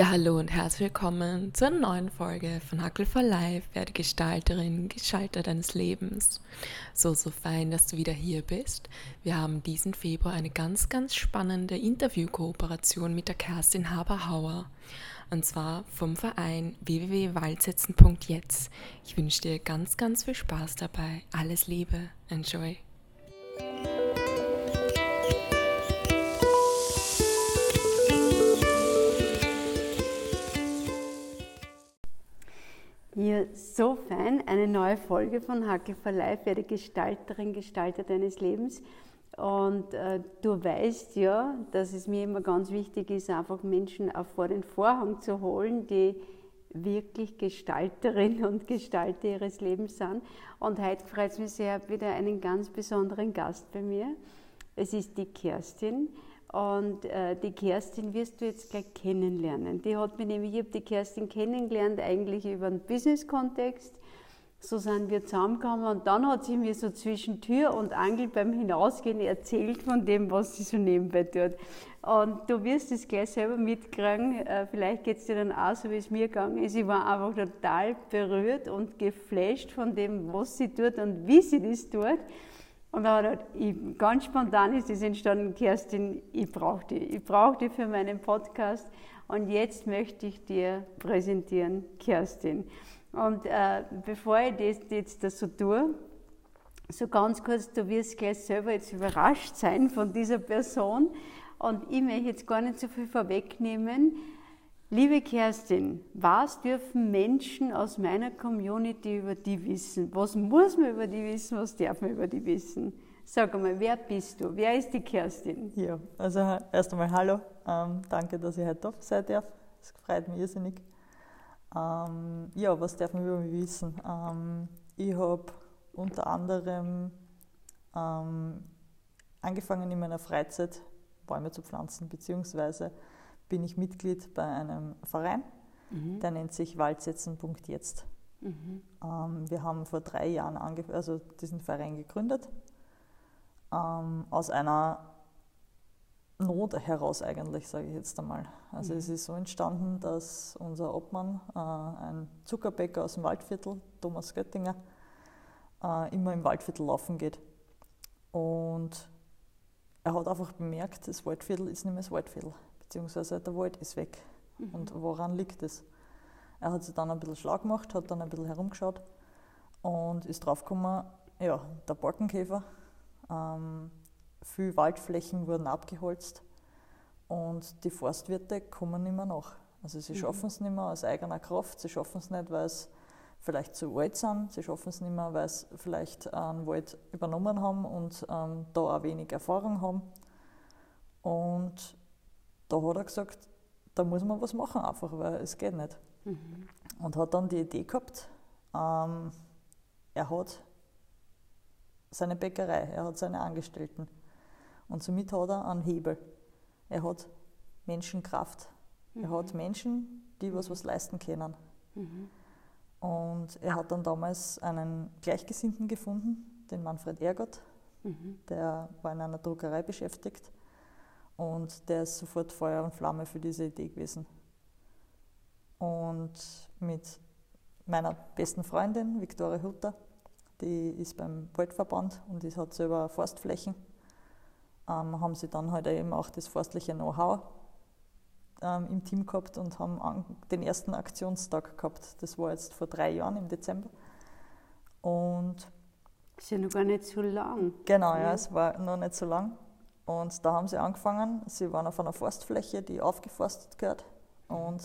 Ja, hallo und herzlich willkommen zur neuen Folge von Hackel for Life, werde Gestalterin, Gestalter deines Lebens. So, so fein, dass du wieder hier bist. Wir haben diesen Februar eine ganz, ganz spannende Interviewkooperation mit der Kerstin Haber-Hauer. Und zwar vom Verein www.waldsetzen.jetzt. Ich wünsche dir ganz, ganz viel Spaß dabei. Alles Liebe. Enjoy. Ja, so fein. Eine neue Folge von Hackel Life, werde Gestalterin, Gestalter deines Lebens. Und äh, du weißt ja, dass es mir immer ganz wichtig ist, einfach Menschen auch vor den Vorhang zu holen, die wirklich Gestalterin und Gestalter ihres Lebens sind. Und heute freut es mich sehr, wieder einen ganz besonderen Gast bei mir. Es ist die Kerstin. Und äh, die Kerstin wirst du jetzt gleich kennenlernen. Die hat mich nämlich, ich habe die Kerstin kennengelernt eigentlich über einen Business-Kontext. So sind wir zusammengekommen und dann hat sie mir so zwischen Tür und Angel beim Hinausgehen erzählt von dem, was sie so nebenbei tut. Und du wirst es gleich selber mitkriegen, äh, vielleicht geht es dir dann auch so, wie es mir gegangen ist. Ich war einfach total berührt und geflasht von dem, was sie tut und wie sie das tut. Und dann hat ich, ganz spontan ist das entstanden, Kerstin, ich brauche die. Ich brauche die für meinen Podcast. Und jetzt möchte ich dir präsentieren, Kerstin. Und äh, bevor ich das jetzt das so tue, so ganz kurz, du wirst gleich selber jetzt überrascht sein von dieser Person. Und ich möchte jetzt gar nicht so viel vorwegnehmen. Liebe Kerstin, was dürfen Menschen aus meiner Community über die wissen? Was muss man über die wissen? Was darf man über die wissen? Sag einmal, wer bist du? Wer ist die Kerstin? Ja, also erst einmal hallo. Ähm, danke, dass ich heute da sein darf. Es freut mich irrsinnig. Ähm, ja, was darf man über mich wissen? Ähm, ich habe unter anderem ähm, angefangen in meiner Freizeit Bäume zu pflanzen, beziehungsweise bin ich Mitglied bei einem Verein, mhm. der nennt sich Waldsetzen.jetzt. Mhm. Ähm, wir haben vor drei Jahren also diesen Verein gegründet, ähm, aus einer Not heraus eigentlich, sage ich jetzt einmal. Also mhm. es ist so entstanden, dass unser Obmann, äh, ein Zuckerbäcker aus dem Waldviertel, Thomas Göttinger, äh, immer im Waldviertel laufen geht. Und er hat einfach bemerkt, das Waldviertel ist nicht mehr das Waldviertel beziehungsweise der Wald ist weg. Mhm. Und woran liegt es? Er hat sich dann ein bisschen schlau gemacht, hat dann ein bisschen herumgeschaut und ist draufgekommen, ja, der Borkenkäfer, ähm, viele Waldflächen wurden abgeholzt und die Forstwirte kommen nicht mehr nach. Also sie mhm. schaffen es nicht mehr aus eigener Kraft, sie schaffen es nicht, weil es vielleicht zu alt sind, sie schaffen es nicht mehr, weil sie vielleicht einen Wald übernommen haben und ähm, da auch wenig Erfahrung haben. Und da hat er gesagt, da muss man was machen einfach, weil es geht nicht. Mhm. Und hat dann die Idee gehabt, ähm, er hat seine Bäckerei, er hat seine Angestellten und somit hat er einen Hebel. Er hat Menschenkraft. Mhm. Er hat Menschen, die was, was leisten können. Mhm. Und er hat dann damals einen Gleichgesinnten gefunden, den Manfred Ergott, mhm. der war in einer Druckerei beschäftigt und der ist sofort Feuer und Flamme für diese Idee gewesen. Und mit meiner besten Freundin, Viktoria Hutter, die ist beim Waldverband und die hat selber Forstflächen, ähm, haben sie dann halt eben auch das forstliche Know-how ähm, im Team gehabt und haben den ersten Aktionstag gehabt. Das war jetzt vor drei Jahren im Dezember. Und ist ja noch gar nicht so lang. Genau, ja, es war noch nicht so lang. Und da haben sie angefangen. Sie waren auf einer Forstfläche, die aufgeforstet gehört und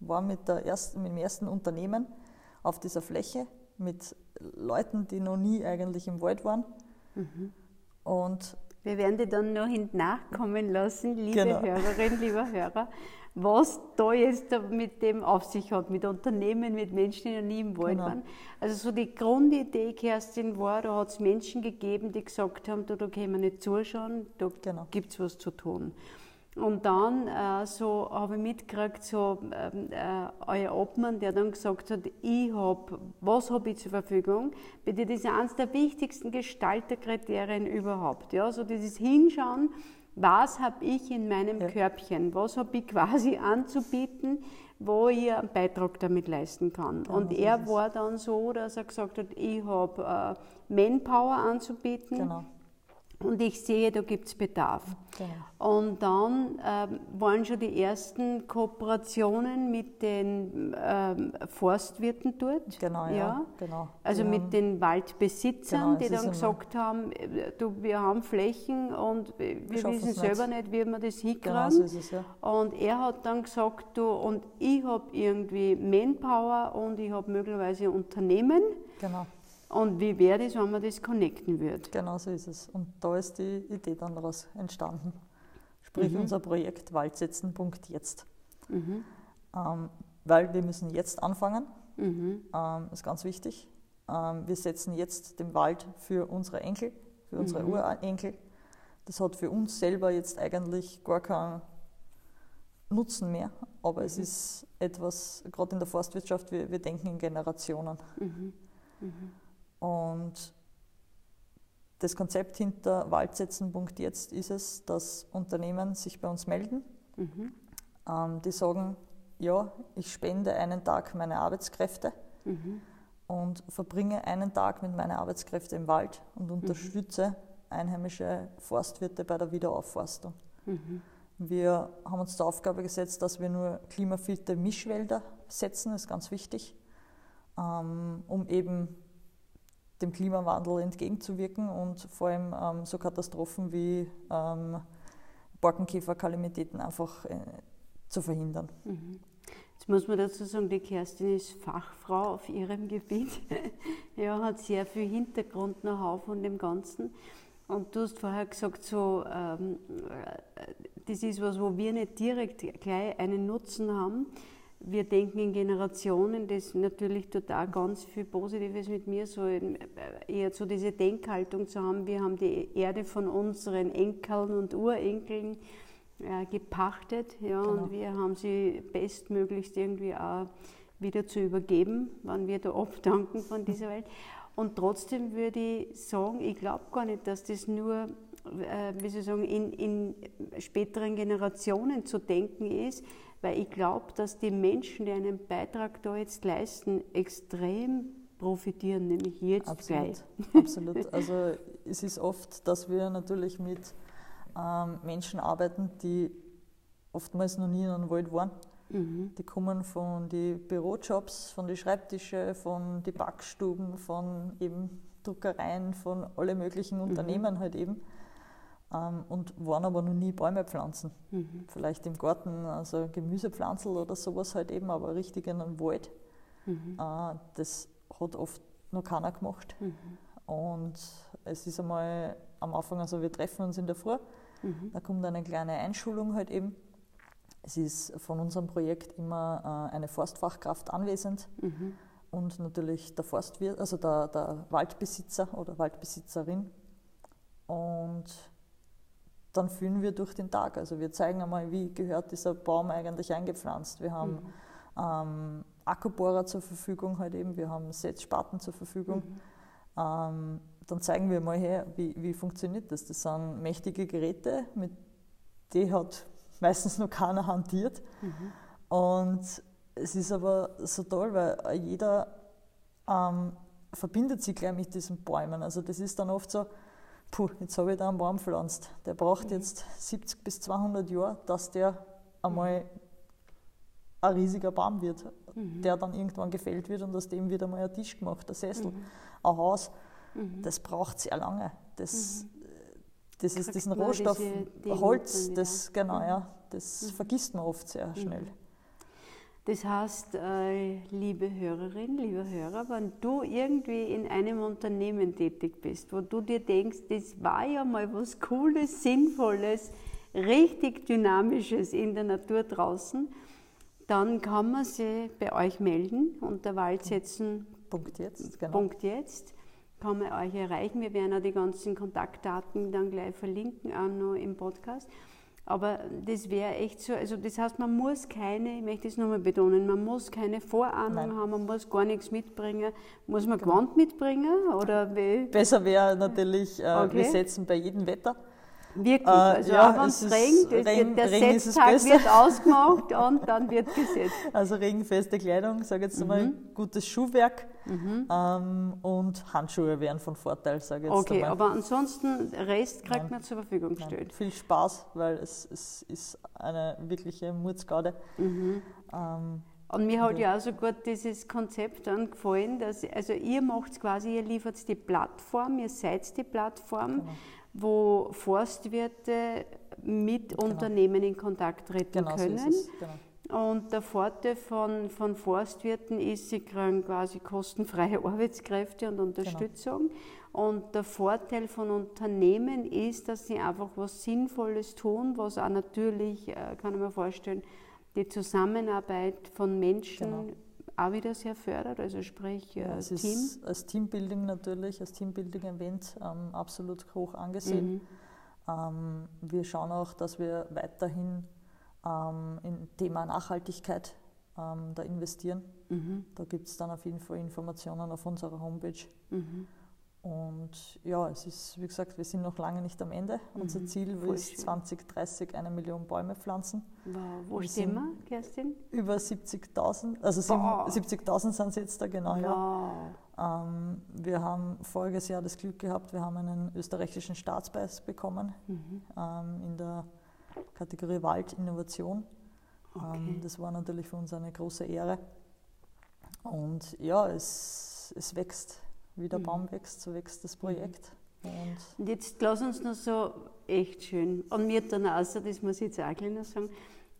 waren mit, der ersten, mit dem ersten Unternehmen auf dieser Fläche mit Leuten, die noch nie eigentlich im Wald waren. Mhm. Und wir werden die dann noch hinten nachkommen lassen, liebe genau. Hörerinnen, lieber Hörer was da jetzt mit dem auf sich hat, mit Unternehmen, mit Menschen, die noch nie im Wald genau. waren. Also so die Grundidee, Kerstin, war, da hat es Menschen gegeben, die gesagt haben, da, da können wir nicht zuschauen, da genau. gibt es was zu tun. Und dann äh, so habe ich mitgekriegt, so ähm, äh, euer Obmann, der dann gesagt hat, ich habe, was habe ich zur Verfügung? Bitte, das ist eines der wichtigsten Gestalterkriterien überhaupt. Ja? So dieses Hinschauen, was habe ich in meinem Ja. Körbchen, was habe ich quasi anzubieten, wo ich einen Beitrag damit leisten kann. Genau, und er war dann so, dass er gesagt hat, ich habe äh, Manpower anzubieten Genau, und ich sehe, da gibt es Bedarf. genau. Und dann ähm, waren schon die ersten Kooperationen mit den ähm, Forstwirten dort. Genau, ja, genau. Also Wir mit den Waldbesitzern, Genau, die dann gesagt haben, äh, du, wir haben Flächen und wir schaffen wissen selber nicht, wie wir das hinkriegen. Genau so ja. Und er hat dann gesagt, du, und ich habe irgendwie Manpower und ich habe möglicherweise Unternehmen. Genau, Und wie wäre das, wenn man das connecten würde? genau so ist es. Und da ist die Idee dann daraus entstanden. Sprich Mhm. unser Projekt Waldsetzen.jetzt. Mhm. Ähm, weil wir müssen jetzt anfangen, Mhm. ähm, ist ganz wichtig. Ähm, wir setzen jetzt den Wald für unsere Enkel, für unsere Mhm. Urenkel. Das hat für uns selber jetzt eigentlich gar keinen Nutzen mehr, aber Mhm. es ist etwas, gerade in der Forstwirtschaft, wir, wir denken in Generationen. Mhm. Und das Konzept hinter Waldsetzen.jetzt ist es, dass Unternehmen sich bei uns melden, Mhm. ähm, die sagen, ja, ich spende einen Tag meine Arbeitskräfte Mhm. und verbringe einen Tag mit meinen Arbeitskräften im Wald und unterstütze einheimische Forstwirte bei der Wiederaufforstung. Mhm. Wir haben uns zur Aufgabe gesetzt, dass wir nur klimafilter Mischwälder setzen, das ist ganz wichtig, ähm, um eben dem Klimawandel entgegenzuwirken und vor allem ähm, so Katastrophen wie ähm, Borkenkäferkalamitäten einfach äh, zu verhindern. Mhm. Jetzt muss man dazu sagen, die Kerstin ist Fachfrau auf ihrem Gebiet. ja, hat sehr viel Hintergrund-Know-how von dem Ganzen. Und du hast vorher gesagt, so, ähm, äh, das ist was, wo wir nicht direkt gleich einen Nutzen haben. Wir denken in Generationen, das natürlich total ganz viel Positives mit mir, so äh, eher so diese Denkhaltung zu haben. Wir haben die Erde von unseren Enkeln und Urenkeln äh, gepachtet ja, Genau. und wir haben sie bestmöglichst irgendwie auch wieder zu übergeben, wenn wir da abdanken von dieser Welt. Und trotzdem würde ich sagen, ich glaube gar nicht, dass das nur, äh, wie soll ich sagen, in, in späteren Generationen zu denken ist, weil ich glaube, dass die Menschen, die einen Beitrag da jetzt leisten, extrem profitieren, nämlich jetzt Absolut, gleich. absolut. Also es ist oft, dass wir natürlich mit ähm, Menschen arbeiten, die oftmals noch nie in einem Wald waren. Mhm. Die kommen von den Bürojobs, von den Schreibtischen, von den Backstuben, von eben Druckereien, von alle möglichen Unternehmen halt eben ähm, und waren aber noch nie Bäume pflanzen. Mhm. Vielleicht im Garten, also Gemüsepflanzel oder sowas halt eben, aber richtig in einem Wald. Mhm. Äh, das hat oft noch keiner gemacht. Mhm. Und es ist einmal am Anfang, also wir treffen uns in der Früh, Mhm. da kommt eine kleine Einschulung halt eben. Es ist von unserem Projekt immer äh, eine Forstfachkraft anwesend Mhm. und natürlich der Forstwirt, also der, der Waldbesitzer oder Waldbesitzerin. Und dann führen wir durch den Tag. Also wir zeigen einmal, wie gehört dieser Baum eigentlich eingepflanzt. Wir haben ähm, Akkubohrer zur Verfügung halt eben, wir haben Setzspaten zur Verfügung. Ähm, dann zeigen wir mal her, wie, wie funktioniert das. Das sind mächtige Geräte, mit die hat meistens noch keiner hantiert. Und es ist aber so toll, weil jeder ähm, verbindet sich gleich mit diesen Bäumen. Also das ist dann oft so, puh, jetzt habe ich da einen Baum pflanzt. Der braucht jetzt 70 bis 200 Jahre, dass der einmal ein riesiger Baum wird, der dann irgendwann gefällt wird und aus dem wird einmal ein Tisch gemacht, ein Sessel, ein Haus. Das braucht sehr lange. Das, das ist diesen Rohstoff, Holz, das, genau, ja, das vergisst man oft sehr schnell. Das heißt, äh, liebe Hörerin, lieber Hörer, wenn du irgendwie in einem Unternehmen tätig bist, wo du dir denkst, das war ja mal was Cooles, Sinnvolles, richtig Dynamisches in der Natur draußen, dann kann man sich bei euch melden unter Waldsetzen Punkt jetzt, genau. Punkt jetzt kann man euch erreichen. Wir werden auch die ganzen Kontaktdaten dann gleich verlinken, auch noch im Podcast. Aber das wäre echt so, also das heißt, man muss keine, ich möchte es nochmal betonen, man muss keine Vorahnung Nein. haben, man muss gar nichts mitbringen. Muss man Gewand mitbringen oder wie? Besser wäre natürlich, äh, Okay. wir setzen bei jedem Wetter. Wirklich, also ja, auch wenn es regnet, Regen, der Regen Setztag wird ausgemacht und dann wird gesetzt. Also regenfeste Kleidung, sage jetzt mhm. einmal, gutes Schuhwerk mhm. ähm, und Handschuhe wären von Vorteil, sage ich jetzt Okay, einmal. aber ansonsten Rest kriegt Nein. man zur Verfügung gestellt. Viel Spaß, weil es, es ist eine wirkliche Murzgaude. Mhm. Ähm, und mir hat ja auch so gut dieses Konzept dann gefallen, dass, also ihr macht quasi, ihr liefert die Plattform, ihr seid die Plattform, genau. Wo Forstwirte mit genau. Unternehmen in Kontakt treten genau können. So genau. Und der Vorteil von, von Forstwirten ist, sie kriegen quasi kostenfreie Arbeitskräfte und Unterstützung. Genau. Und der Vorteil von Unternehmen ist, dass sie einfach was Sinnvolles tun, was auch natürlich, äh, kann ich mir vorstellen, die Zusammenarbeit von Menschen genau. Auch wieder sehr fördert, also sprich ja, äh, es Team. Ist als Teambuilding natürlich, als Teambuilding-Event ähm, absolut hoch angesehen. Mhm. Ähm, wir schauen auch, dass wir weiterhin ähm, im Thema Nachhaltigkeit ähm, da investieren. Mhm. Da gibt es dann auf jeden Fall Informationen auf unserer Homepage. Mhm. Und ja, es ist, wie gesagt, wir sind noch lange nicht am Ende. Mhm. Unser Ziel ist 2030 eine Million Bäume pflanzen. Wow. Wo wir stehen wir, Kerstin? Über 70.000, also wow. 70.000 sind es jetzt da genau. Wow. Ja. Ähm, wir haben voriges Jahr das Glück gehabt, wir haben einen österreichischen Staatspreis bekommen mhm. ähm, in der Kategorie Waldinnovation. Okay. Ähm, das war natürlich für uns eine große Ehre. Und ja, es, es wächst wie der mhm. Baum wächst, so wächst das Projekt. Und, und jetzt lass uns noch so echt schön. Und mir hat dann außer, das muss ich jetzt auch gleich noch sagen,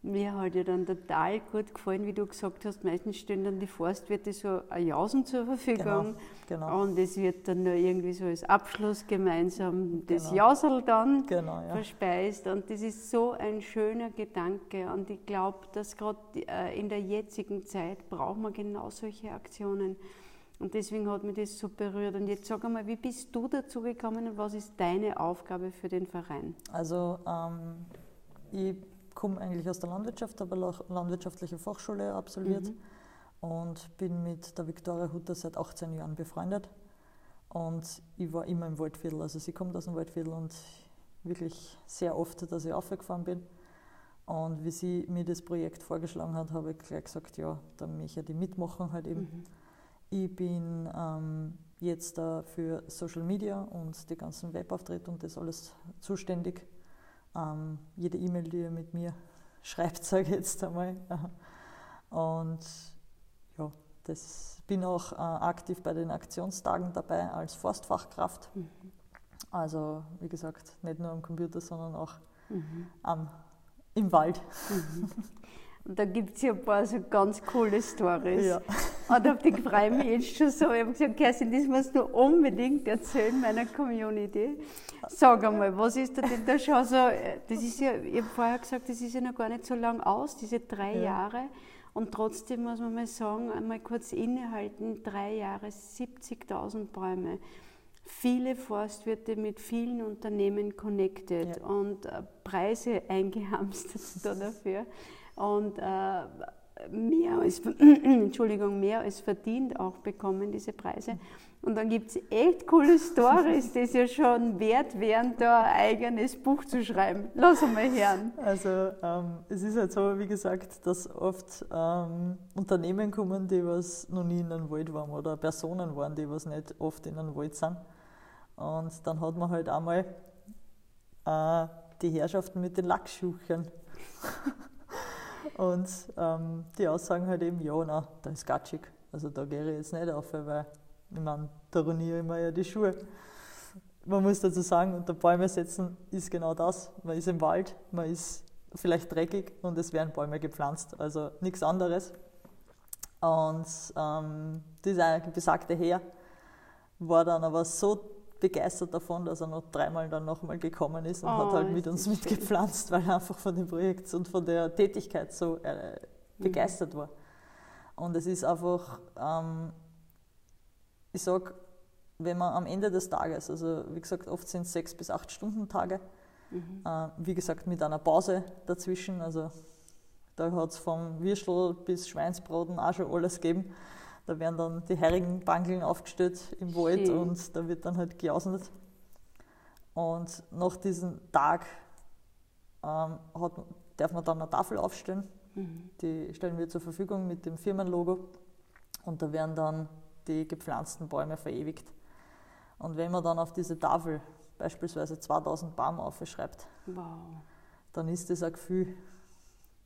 mir hat ja dann total gut gefallen, wie du gesagt hast, meistens stellen dann die Forstwirte so ein Jausen zur Verfügung. Genau, genau. Und es wird dann noch irgendwie so als Abschluss gemeinsam das genau. Jausel dann genau, ja. verspeist. Und das ist so ein schöner Gedanke. Und ich glaube, dass gerade äh, in der jetzigen Zeit braucht man genau solche Aktionen. Und deswegen hat mich das so berührt. Und jetzt sag einmal, wie bist du dazu gekommen und was ist deine Aufgabe für den Verein? Also ähm, ich komme eigentlich aus der Landwirtschaft, habe eine landwirtschaftliche Fachschule absolviert mhm. und bin mit der Viktoria Hutter seit 18 Jahren befreundet. Und ich war immer im Waldviertel, also sie kommt aus dem Waldviertel und wirklich sehr oft, dass ich aufgefahren bin. Und wie sie mir das Projekt vorgeschlagen hat, habe ich gleich gesagt, ja, dann möchte ich mitmachen halt eben. Mhm. Ich bin ähm, jetzt äh, für Social Media und die ganzen Webauftritte und das alles zuständig. Ähm, jede E-Mail, die ihr mit mir schreibt, sage ich jetzt einmal. Und ja, das bin auch äh, aktiv bei den Aktionstagen dabei als Forstfachkraft. Mhm. Also wie gesagt, nicht nur am Computer, sondern auch mhm. am, im Wald. Mhm. Und da gibt es ja ein paar so ganz coole Stories. Ja. Und auf die freue ich mich jetzt schon so. Ich habe gesagt, Kerstin, das musst du unbedingt erzählen meiner Community. Sag einmal, was ist da denn da schon so? Das ist ja, ich habe vorher gesagt, das ist ja noch gar nicht so lang aus, diese drei ja. Jahre. Und trotzdem muss man mal sagen, einmal kurz innehalten, drei Jahre, 70.000 Bäume. Viele Forstwirte mit vielen Unternehmen connected ja. und äh, Preise eingehamstert dafür und äh, mehr als, Entschuldigung, mehr als verdient auch bekommen, diese Preise. Und dann gibt es echt coole Stories, die es ja schon wert wären, da ein eigenes Buch zu schreiben. Lass mal hören. Also ähm, es ist halt so, wie gesagt, dass oft ähm, Unternehmen kommen, die was noch nie in einem Wald waren oder Personen waren, die was nicht oft in einem Wald sind. Und dann hat man halt einmal äh, die Herrschaften mit den Lackschuchern. Und ähm, die Aussagen halt eben, ja, na, da ist gatschig. Also da gehe ich jetzt nicht auf, weil ich meine, da ruiniere ich mir ja die Schuhe. Man muss dazu sagen, unter Bäume setzen ist genau das. Man ist im Wald, man ist vielleicht dreckig und es werden Bäume gepflanzt, also nichts anderes. Und ähm, dieser besagte Herr war dann aber so begeistert davon, dass er noch dreimal dann nochmal gekommen ist und oh, hat halt mit uns mitgepflanzt, weil er einfach von dem Projekt und von der Tätigkeit so äh, mhm. begeistert war. Und es ist einfach, ähm, ich sage, wenn man am Ende des Tages, also wie gesagt, oft sind es sechs bis acht Stunden Tage, mhm. äh, wie gesagt mit einer Pause dazwischen, also da hat es vom Würstel bis Schweinsbraten auch schon alles gegeben. Da werden dann die Heringenbankeln aufgestellt im Wald Schön. und da wird dann halt geauset. Und nach diesem Tag ähm, hat, darf man dann eine Tafel aufstellen. Mhm. Die stellen wir zur Verfügung mit dem Firmenlogo. Und da werden dann die gepflanzten Bäume verewigt. Und wenn man dann auf diese Tafel beispielsweise 2000 Baum aufschreibt, wow. dann ist das ein Gefühl,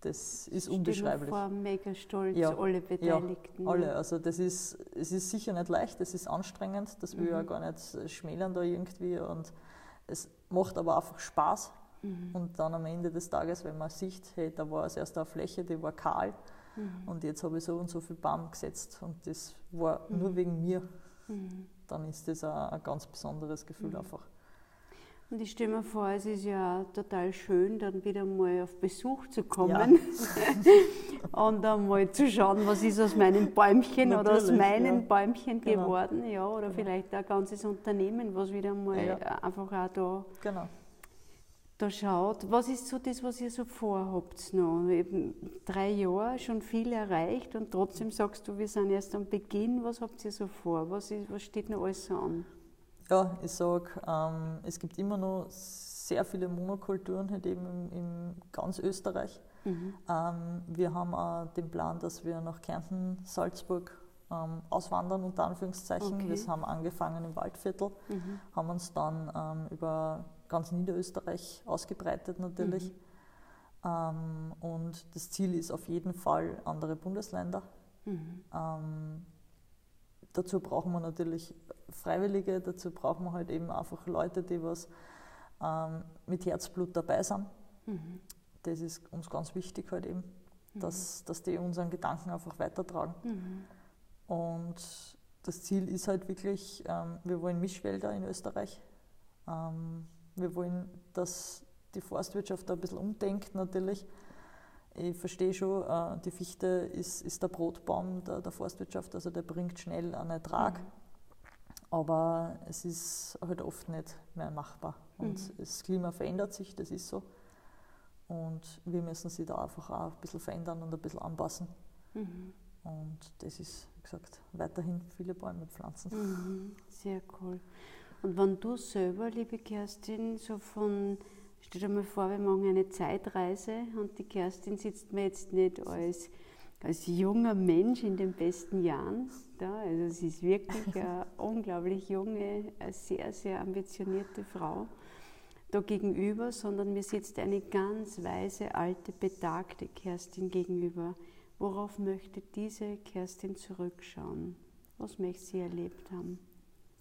das ist Stell unbeschreiblich. Vor, mega stolz, ja, alle Beteiligten. Ja, alle. Also das ist, es ist sicher nicht leicht, es ist anstrengend, das will mhm. ich ja gar nicht schmälern da irgendwie und es macht aber einfach Spaß. Mhm. Und dann am Ende des Tages, wenn man sieht, hey, da war es erst eine Fläche, die war kahl mhm. und jetzt habe ich so und so viel Baum gesetzt und das war mhm. nur wegen mir, mhm. dann ist das ein, ein ganz besonderes Gefühl mhm. einfach. Und ich stelle mir vor, es ist ja total schön, dann wieder mal auf Besuch zu kommen ja. und dann mal zu schauen, was ist aus meinem Bäumchen oder aus meinen ja. Bäumchen genau. geworden, ja, oder genau. vielleicht ein ganzes Unternehmen, was wieder mal ja. einfach auch da, genau. da schaut. Was ist so das, was ihr so vorhabt noch? Eben drei Jahre, schon viel erreicht und trotzdem sagst du, wir sind erst am Beginn. Was habt ihr so vor? Was, ist, was steht noch alles so an? Ja, ich sage, ähm, es gibt immer noch sehr viele Monokulturen halt eben in, ganz Österreich. Mhm. Ähm, wir haben auch den Plan, dass wir nach Kärnten, Salzburg ähm, auswandern, unter Anführungszeichen. Okay. Das haben angefangen im Waldviertel, mhm. haben uns dann ähm, über ganz Niederösterreich ausgebreitet natürlich. Mhm. Ähm, und das Ziel ist auf jeden Fall andere Bundesländer. Mhm. Ähm, dazu brauchen wir natürlich Freiwillige, dazu brauchen wir halt eben einfach Leute, die was ähm, mit Herzblut dabei sind. Mhm. Das ist uns ganz wichtig halt eben, mhm. dass, dass die unseren Gedanken einfach weitertragen. Mhm. Und das Ziel ist halt wirklich, ähm, wir wollen Mischwälder in Österreich. Ähm, wir wollen, dass die Forstwirtschaft da ein bisschen umdenkt natürlich. Ich verstehe schon, äh, die Fichte ist, ist der Brotbaum der, der, Forstwirtschaft, also der bringt schnell einen Ertrag. Mhm. Aber es ist halt oft nicht mehr machbar. Und mhm. das Klima verändert sich, das ist so. Und wir müssen sie da einfach auch ein bisschen verändern und ein bisschen anpassen. Mhm. Und das ist, wie gesagt, weiterhin viele Bäume pflanzen. Mhm. Sehr cool. Und wenn du selber, liebe Kerstin, so von, stell dir mal vor, wir machen eine Zeitreise und die Kerstin sitzt mir jetzt nicht als als junger Mensch in den besten Jahren. Da. Also sie ist wirklich eine unglaublich junge, eine sehr, sehr ambitionierte Frau da gegenüber, sondern mir sitzt eine ganz weise, alte, betagte Kerstin gegenüber. Worauf möchte diese Kerstin zurückschauen? Was möchte sie erlebt haben?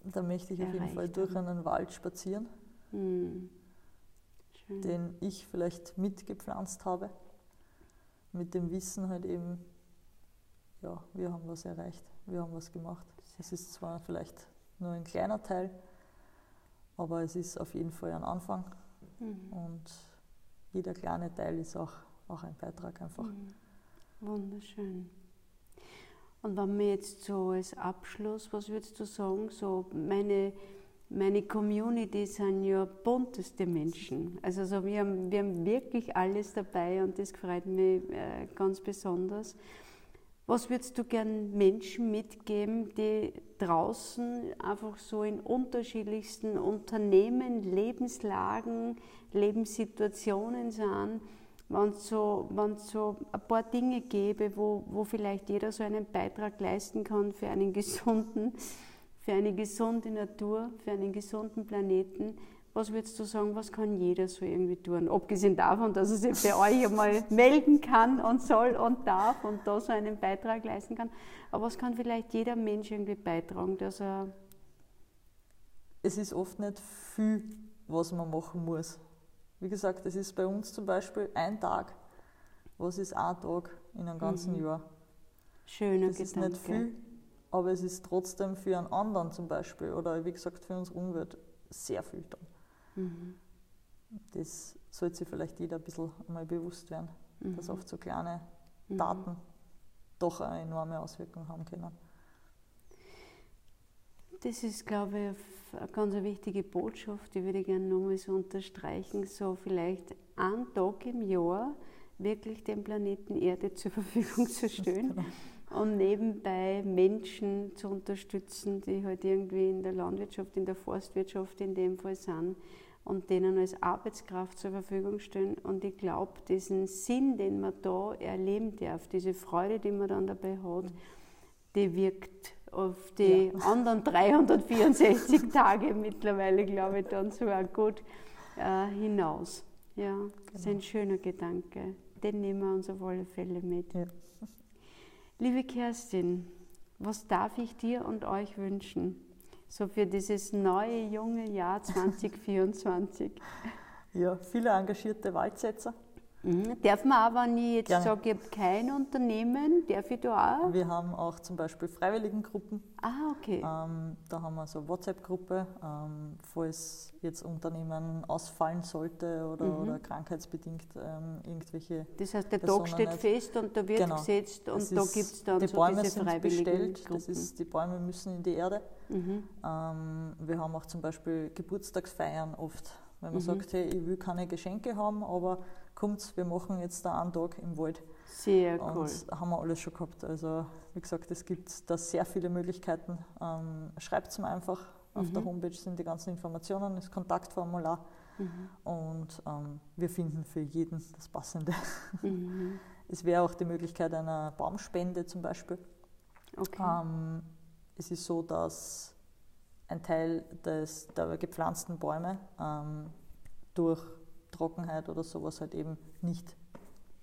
Da möchte ich auf jeden Fall durch einen Wald spazieren, hm. den ich vielleicht mitgepflanzt habe mit dem Wissen halt eben, ja, wir haben was erreicht, wir haben was gemacht. Es ist zwar vielleicht nur ein kleiner Teil, aber es ist auf jeden Fall ein Anfang mhm. und jeder kleine Teil ist auch, auch ein Beitrag einfach. Mhm. Wunderschön. Und wenn wir jetzt so als Abschluss, was würdest du sagen, so meine meine Community sind ja bunteste Menschen. Also so wir, haben, wir haben wirklich alles dabei und das freut mich äh, ganz besonders. Was würdest du gern Menschen mitgeben, die draußen einfach so in unterschiedlichsten Unternehmen, Lebenslagen, Lebenssituationen sind, wenn es so, so ein paar Dinge gäbe, wo, wo vielleicht jeder so einen Beitrag leisten kann für einen gesunden für eine gesunde Natur, für einen gesunden Planeten. Was würdest du sagen, was kann jeder so irgendwie tun? Abgesehen davon, dass er sich bei euch einmal melden kann und soll und darf und da so einen Beitrag leisten kann. Aber was kann vielleicht jeder Mensch irgendwie beitragen, dass er. Es ist oft nicht viel, was man machen muss. Wie gesagt, es ist bei uns zum Beispiel ein Tag. Was ist ein Tag in einem ganzen mhm. Jahr? Schöner das Gedanke. ist nicht viel, aber es ist trotzdem für einen anderen zum Beispiel oder wie gesagt für unsere Umwelt sehr viel da. Mhm. Das sollte sich vielleicht jeder ein bisschen mal bewusst werden, mhm. dass oft so kleine mhm. Daten doch eine enorme Auswirkung haben können. Das ist, glaube ich, eine ganz wichtige Botschaft, die würde ich gerne nochmal so unterstreichen. So vielleicht einen Tag im Jahr wirklich den Planeten Erde zur Verfügung zu stellen. Genau und nebenbei Menschen zu unterstützen, die halt irgendwie in der Landwirtschaft, in der Forstwirtschaft in dem Fall sind und denen als Arbeitskraft zur Verfügung stellen. Und ich glaube, diesen Sinn, den man da erleben darf, diese Freude, die man dann dabei hat, die wirkt auf die ja. anderen 364 Tage mittlerweile, glaube ich, dann sogar gut äh, hinaus. Ja, das ist ein genau. schöner Gedanke. Den nehmen wir uns auf alle Fälle mit. Ja. Liebe Kerstin, was darf ich dir und euch wünschen? So für dieses neue, junge Jahr 2024. ja, viele engagierte Waldsetzer Mhm. Darf man auch, wenn ich jetzt Gerne. sage, ich habe kein Unternehmen, darf ich da auch? Wir haben auch zum Beispiel Freiwilligengruppen. Ah, okay. Ähm, da haben wir so eine WhatsApp-Gruppe, ähm, falls jetzt Unternehmen ausfallen sollte oder, mhm. oder krankheitsbedingt ähm, irgendwelche. Das heißt, der Personen Tag steht nicht. fest und da wird genau. gesetzt und ist, da gibt es dann die so Bäume diese sind bestellt, das ist, die Bäume müssen in die Erde. Mhm. Ähm, wir haben auch zum Beispiel Geburtstagsfeiern oft, wenn man mhm. sagt, hey, ich will keine Geschenke haben, aber kommt, wir machen jetzt da einen Tag im Wald. Sehr cool. Und haben wir alles schon gehabt. Also wie gesagt, es gibt da sehr viele Möglichkeiten. Ähm, Schreibt es mir einfach. Auf mhm. der Homepage sind die ganzen Informationen, das Kontaktformular. Mhm. Und ähm, wir finden für jeden das Passende. Mhm. Es wäre auch die Möglichkeit einer Baumspende zum Beispiel. Okay. Ähm, es ist so, dass ein Teil des, der gepflanzten Bäume ähm, durch Trockenheit oder sowas halt eben nicht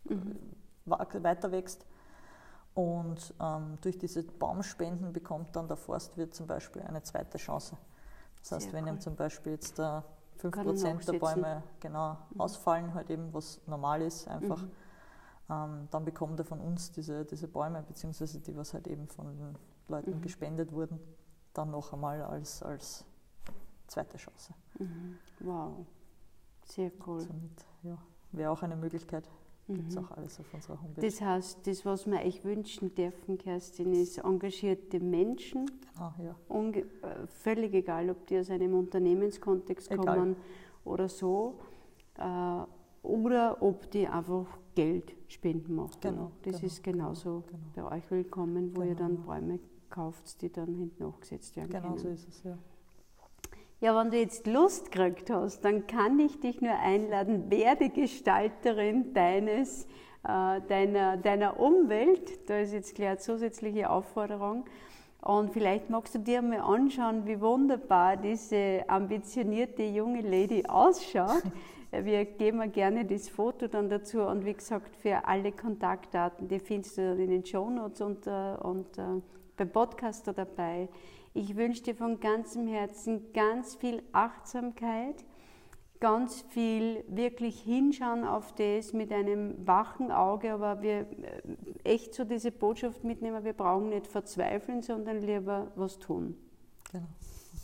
mhm. weiter wächst. Und ähm, durch diese Baumspenden bekommt dann der Forstwirt zum Beispiel eine zweite Chance. Das heißt, Sehr wenn cool. ihm zum Beispiel jetzt äh, 5% der Bäume genau mhm. ausfallen, halt eben was normal ist, einfach, mhm. ähm, dann bekommt er von uns diese, diese Bäume, beziehungsweise die, was halt eben von den Leuten mhm. gespendet wurden, dann noch einmal als, als zweite Chance. Mhm. Wow. Sehr cool. Somit ja, wäre auch eine Möglichkeit. Gibt es mhm. auch alles auf unserer Homepage. Das heißt, das, was wir euch wünschen dürfen, Kerstin, ist engagierte Menschen. Genau, ja. Äh, völlig egal, ob die aus einem Unternehmenskontext egal. kommen oder so. Äh, oder ob die einfach Geld spenden machen. Genau, das genau, ist genauso genau, genau. bei euch willkommen, wo ihr dann genau. Bäume kauft, die dann hinten nachgesetzt werden Genau können. so ist es, ja. Ja, wenn du jetzt Lust gekriegt hast, dann kann ich dich nur einladen, werde Gestalterin deines, äh, deiner, deiner Umwelt. Da ist jetzt gleich eine zusätzliche Aufforderung. Und vielleicht magst du dir mal anschauen, wie wunderbar diese ambitionierte junge Lady ausschaut. Wir geben gerne das Foto dann dazu und wie gesagt, für alle Kontaktdaten, die findest du in den Shownotes und, und uh, beim Podcaster dabei. Ich wünsche dir von ganzem Herzen ganz viel Achtsamkeit, ganz viel wirklich hinschauen auf das mit einem wachen Auge, aber wir äh, echt so diese Botschaft mitnehmen, wir brauchen nicht verzweifeln, sondern lieber was tun. Genau.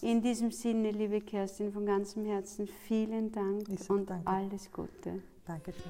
In diesem Sinne, liebe Kerstin, von ganzem Herzen vielen Dank und danke. alles Gute. Dankeschön.